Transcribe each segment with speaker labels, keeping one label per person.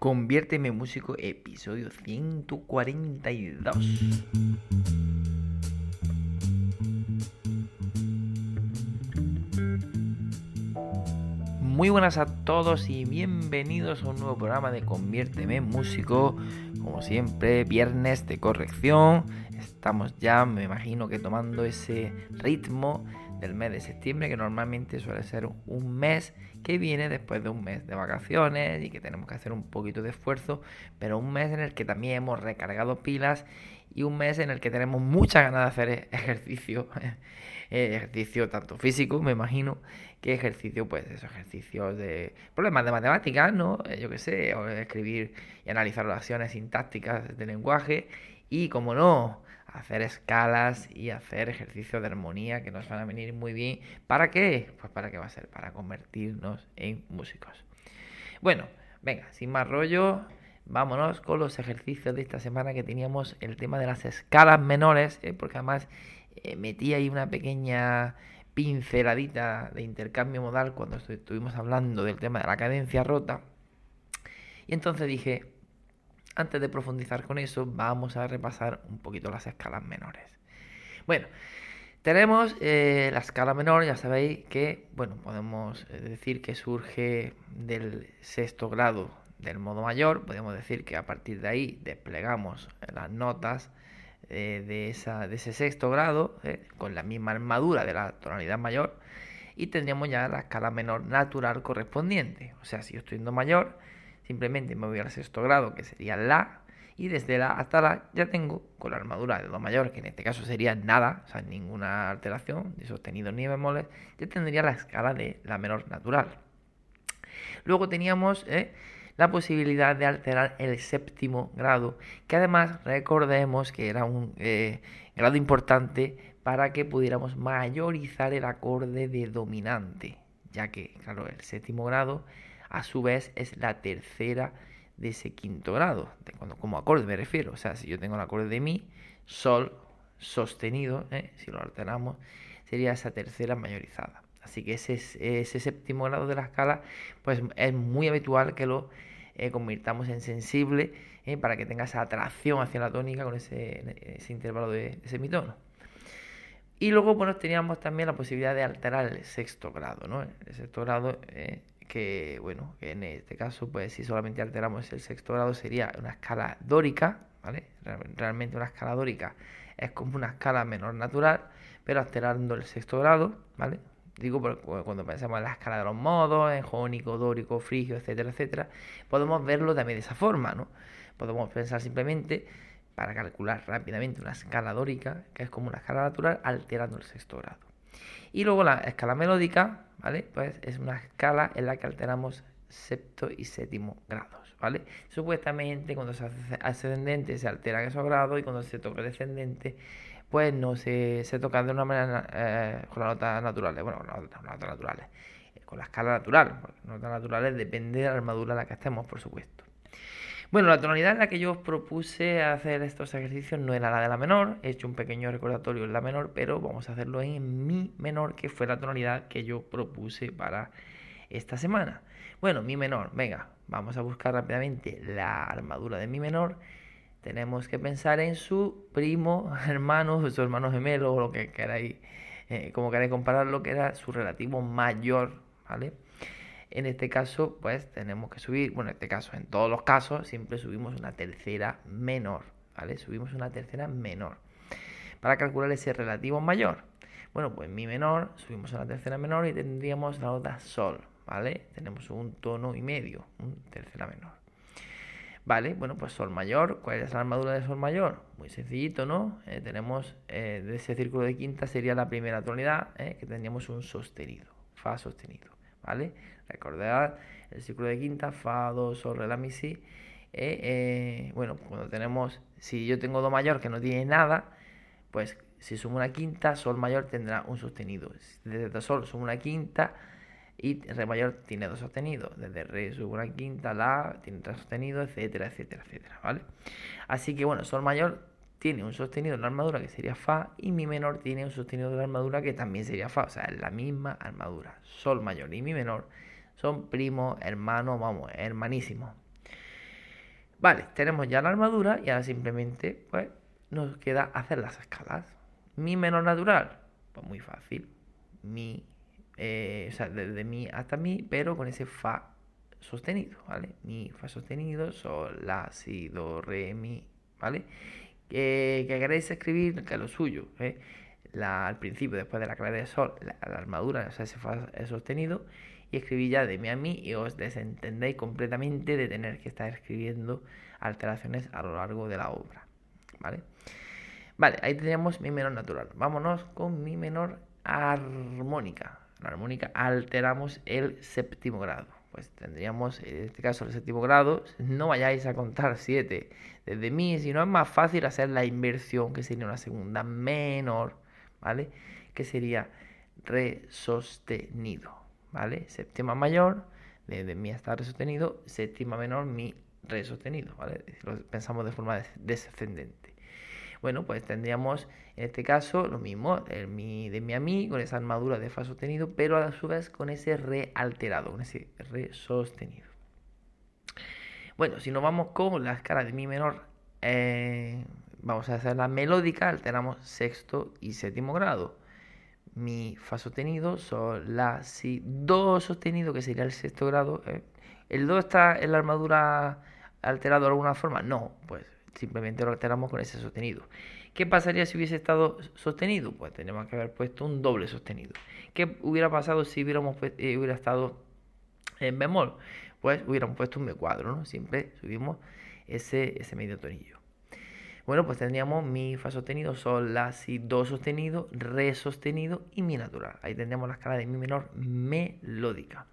Speaker 1: Conviérteme músico, episodio 142. Muy buenas a todos y bienvenidos a un nuevo programa de Conviérteme músico. Como siempre, viernes de corrección. Estamos ya, me imagino que tomando ese ritmo del mes de septiembre, que normalmente suele ser un mes que viene después de un mes de vacaciones y que tenemos que hacer un poquito de esfuerzo, pero un mes en el que también hemos recargado pilas y un mes en el que tenemos muchas ganas de hacer ejercicio, eh, ejercicio tanto físico, me imagino, que ejercicio, pues esos ejercicios de problemas de matemáticas, ¿no? Eh, yo qué sé, o escribir y analizar oraciones sintácticas de lenguaje y, como no, hacer escalas y hacer ejercicios de armonía que nos van a venir muy bien. ¿Para qué? Pues para qué va a ser, para convertirnos en músicos. Bueno, venga, sin más rollo, vámonos con los ejercicios de esta semana que teníamos el tema de las escalas menores, ¿eh? porque además eh, metí ahí una pequeña pinceladita de intercambio modal cuando estuvimos hablando del tema de la cadencia rota. Y entonces dije, antes de profundizar con eso, vamos a repasar un poquito las escalas menores. Bueno, tenemos eh, la escala menor, ya sabéis que, bueno, podemos decir que surge del sexto grado del modo mayor, podemos decir que a partir de ahí desplegamos las notas eh, de, ese sexto grado con la misma armadura de la tonalidad mayor y tendríamos ya la escala menor natural correspondiente. O sea, si yo estoy en do mayor, Simplemente me voy al sexto grado, que sería La, y desde La hasta La ya tengo con la armadura de Do mayor, que en este caso sería nada, o sea, ninguna alteración, de sostenido ni bemoles, ya tendría la escala de La menor natural. Luego teníamos eh, la posibilidad de alterar el séptimo grado, que además recordemos que era un eh, grado importante para que pudiéramos mayorizar el acorde de dominante, ya que, claro, el séptimo grado a su vez es la tercera de ese quinto grado, de cuando, como acorde me refiero. O sea, si yo tengo el acorde de mi, sol sostenido, ¿eh? si lo alteramos, sería esa tercera mayorizada. Así que ese, ese séptimo grado de la escala, pues es muy habitual que lo eh, convirtamos en sensible ¿eh? para que tenga esa atracción hacia la tónica con ese, ese intervalo de, semitono. Y luego, bueno, teníamos también la posibilidad de alterar el sexto grado, ¿no? El sexto grado que bueno, que en este caso, pues si solamente alteramos el sexto grado sería una escala dórica, ¿vale? Realmente una escala dórica es como una escala menor natural, pero alterando el sexto grado, ¿vale? Digo, cuando pensamos en la escala de los modos, en jónico, dórico, frigio, etcétera, etcétera, podemos verlo también de esa forma, ¿no? Podemos pensar simplemente para calcular rápidamente una escala dórica, que es como una escala natural, alterando el sexto grado. Y luego la escala melódica, ¿vale? Pues es una escala en la que alteramos sexto y séptimo grados, ¿vale? Supuestamente cuando se hace ascendente se alteran esos grados y cuando se toca descendente pues no se, se tocan de una manera eh, con las notas naturales, bueno, con las notas, naturales, eh, con la escala natural, las notas naturales depende de la armadura en la que estemos, por supuesto. Bueno, la tonalidad en la que yo os propuse hacer estos ejercicios no era la de la menor, he hecho un pequeño recordatorio en la menor, pero vamos a hacerlo en mi menor, que fue la tonalidad que yo propuse para esta semana. Bueno, mi menor, venga, vamos a buscar rápidamente la armadura de mi menor. Tenemos que pensar en su primo, hermano, su hermano gemelo, o lo que queráis, eh, como queráis comparar, lo que era su relativo mayor, ¿vale? En este caso, pues tenemos que subir, bueno, en este caso, en todos los casos, siempre subimos una tercera menor, ¿vale? Subimos una tercera menor. Para calcular ese relativo mayor, bueno, pues mi menor, subimos a la tercera menor y tendríamos la nota sol, ¿vale? Tenemos un tono y medio, un tercera menor. Vale, bueno, pues sol mayor, ¿cuál es la armadura de sol mayor? Muy sencillito, ¿no? Eh, tenemos eh, de ese círculo de quinta sería la primera tonalidad, ¿eh? que tendríamos un sostenido, fa sostenido, ¿vale? Recordad el círculo de quinta, fa, do, sol, re, la, mi, si. Bueno, cuando tenemos, si yo tengo do mayor que no tiene nada, pues si sumo una quinta, sol mayor tendrá un sostenido. Desde do, sol sumo una quinta y re mayor tiene dos sostenidos. Desde re subo una quinta, la tiene tres sostenidos, etcétera, etcétera, etcétera, ¿vale? Así que bueno, sol mayor tiene un sostenido en la armadura que sería fa y mi menor tiene un sostenido de la armadura que también sería fa, o sea, es la misma armadura. Sol mayor y mi menor son primos, hermanos, vamos, hermanísimos. Vale, tenemos ya la armadura y ahora simplemente pues nos queda hacer las escalas. Mi menor natural, pues muy fácil. Mi, eh, o sea, desde mi hasta mi, pero con ese fa sostenido, ¿vale? Mi, fa sostenido, sol, la, si, do, re, mi, ¿vale? Que, queréis escribir, que es lo suyo, ¿eh? al principio, después de la clave de sol, la, armadura, o sea, ese fa sostenido, y escribí ya de mi a mí y os desentendéis completamente de tener que estar escribiendo alteraciones a lo largo de la obra, ¿vale? Vale, ahí tenemos mi menor natural. Vámonos con mi menor armónica. La armónica alteramos el séptimo grado. Pues tendríamos, en este caso, el séptimo grado. No vayáis a contar 7 desde mi, sino es más fácil hacer la inversión, que sería una segunda menor, ¿vale? Que sería re sostenido, ¿vale? Séptima mayor, desde mi hasta re sostenido, séptima menor, mi re sostenido, ¿vale? Lo pensamos de forma descendente. Bueno, pues tendríamos en este caso lo mismo, el mi de mi a mi con esa armadura de fa sostenido, pero a su vez con ese re alterado, con ese re sostenido. Bueno, si nos vamos con la escala de mi menor, eh, vamos a hacer la melódica, alteramos sexto y séptimo grado. Mi fa sostenido, sol, la, si, do sostenido, que sería el sexto grado. Eh. ¿El do está en la armadura alterado de alguna forma? No, pues simplemente lo alteramos con ese sostenido. ¿Qué pasaría si hubiese estado sostenido? Pues tenemos que haber puesto un doble sostenido. ¿Qué hubiera pasado si hubiéramos eh, hubiera estado en bemol? Pues hubiéramos puesto un B cuadro, ¿no? Siempre subimos ese, ese medio tonillo. Bueno, pues tendríamos mi fa sostenido, sol, la, si, do sostenido, re sostenido y mi natural. Ahí tendríamos la escala de mi menor melódica.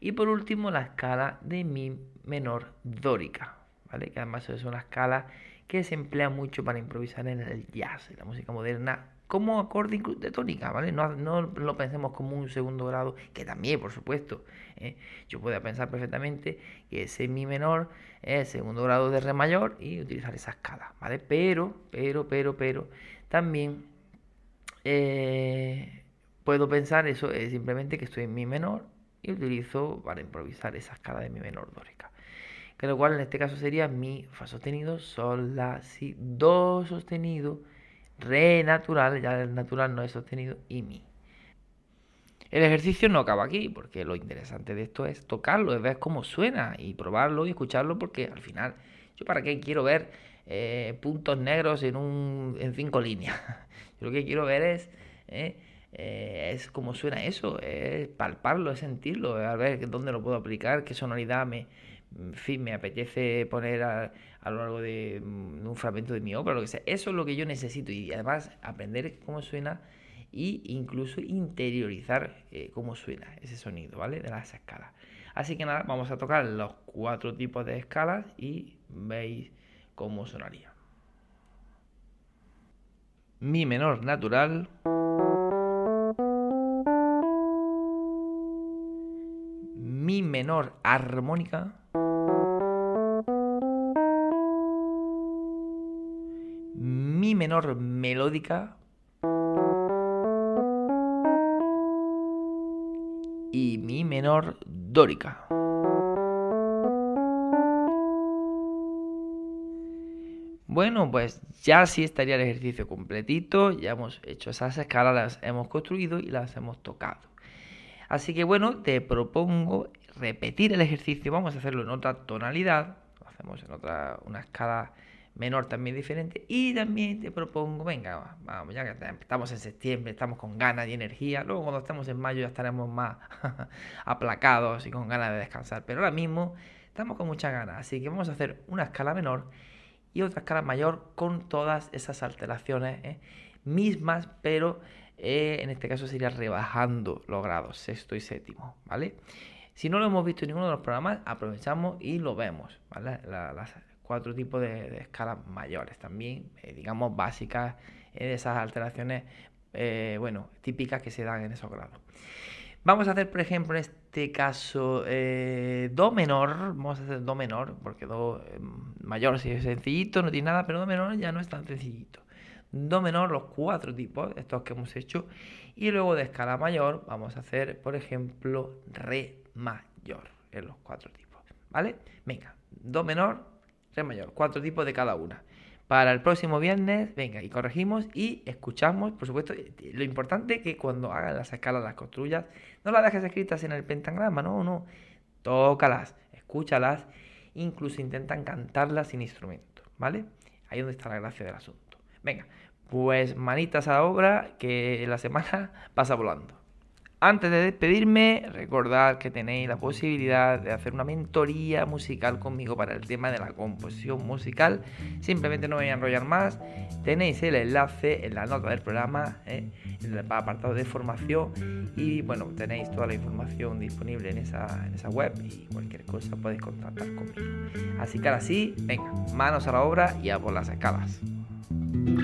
Speaker 1: Y por último, la escala de mi menor dórica que además es una escala que se emplea mucho para improvisar en el jazz, en la música moderna, como acorde de tónica, ¿vale? No, lo pensemos como un segundo grado, que también, por supuesto. ¿eh? Yo puedo pensar perfectamente que ese mi menor es segundo grado de re mayor y utilizar esa escala, ¿vale? Pero, pero, pero, pero, también eh, puedo pensar eso, es simplemente que estoy en mi menor y utilizo para improvisar esa escala de mi menor dórica que lo cual en este caso sería mi fa sostenido, sol, la, si, do sostenido, re natural, ya el natural no es sostenido, y mi. El ejercicio no acaba aquí, porque lo interesante de esto es tocarlo, es ver cómo suena y probarlo y escucharlo, porque al final, yo para qué quiero ver eh, puntos negros en, un, en cinco líneas. Yo lo que quiero ver es, eh, eh, es cómo suena eso, es palparlo, es sentirlo, a ver dónde lo puedo aplicar, qué sonoridad me, en fin, me apetece poner a, lo largo de mm, un fragmento de mi obra, lo que sea. Eso es lo que yo necesito y además aprender cómo suena e incluso interiorizar eh, cómo suena ese sonido, ¿vale? De las escalas. Así que nada, vamos a tocar los cuatro tipos de escalas y veis cómo sonaría. Mi menor natural. Mi menor armónica. Mi menor melódica y mi menor dórica. Bueno, pues ya sí estaría el ejercicio completito, ya hemos hecho esas escalas, las hemos construido y las hemos tocado. Así que bueno, te propongo repetir el ejercicio, vamos a hacerlo en otra tonalidad, lo hacemos en otra, una escala menor también diferente. Y también te propongo, venga, vamos, ya que estamos en septiembre, estamos con ganas y energía. Luego cuando estemos en mayo ya estaremos más aplacados y con ganas de descansar. Pero ahora mismo estamos con muchas ganas. Así que vamos a hacer una escala menor y otra escala mayor con todas esas alteraciones ¿eh? mismas, pero eh, en este caso sería rebajando los grados, sexto y séptimo, ¿vale? Si no lo hemos visto en ninguno de los programas, aprovechamos y lo vemos, ¿vale? Cuatro tipos de, escalas mayores también, eh, digamos, básicas eh, de esas alteraciones, eh, bueno, típicas que se dan en esos grados. Vamos a hacer, por ejemplo, en este caso, Do menor. Vamos a hacer Do menor, porque Do mayor sí es sencillito, no tiene nada, pero Do menor ya no es tan sencillito. Do menor, los cuatro tipos, estos que hemos hecho. Y luego de escala mayor, vamos a hacer, por ejemplo, Re mayor, en los cuatro tipos. ¿Vale? Venga, Do menor, re mayor, cuatro tipos de cada una. Para el próximo viernes, venga, y corregimos y escuchamos, por supuesto, lo importante es que cuando hagan las escalas, las construyas, no las dejes escritas en el pentagrama, no, no, tócalas, escúchalas, incluso intentan cantarlas sin instrumento, ¿vale? Ahí es donde está la gracia del asunto. Venga, pues manitas a la obra, que la semana pasa volando. Antes de despedirme, recordad que tenéis la posibilidad de hacer una mentoría musical conmigo para el tema de la composición musical. Simplemente no voy a enrollar más. Tenéis el enlace en la nota del programa, ¿eh? en el apartado de formación. Y bueno, tenéis toda la información disponible en esa, en esa web y cualquier cosa podéis contactar conmigo. Así que ahora sí, venga, manos a la obra y a por las escalas.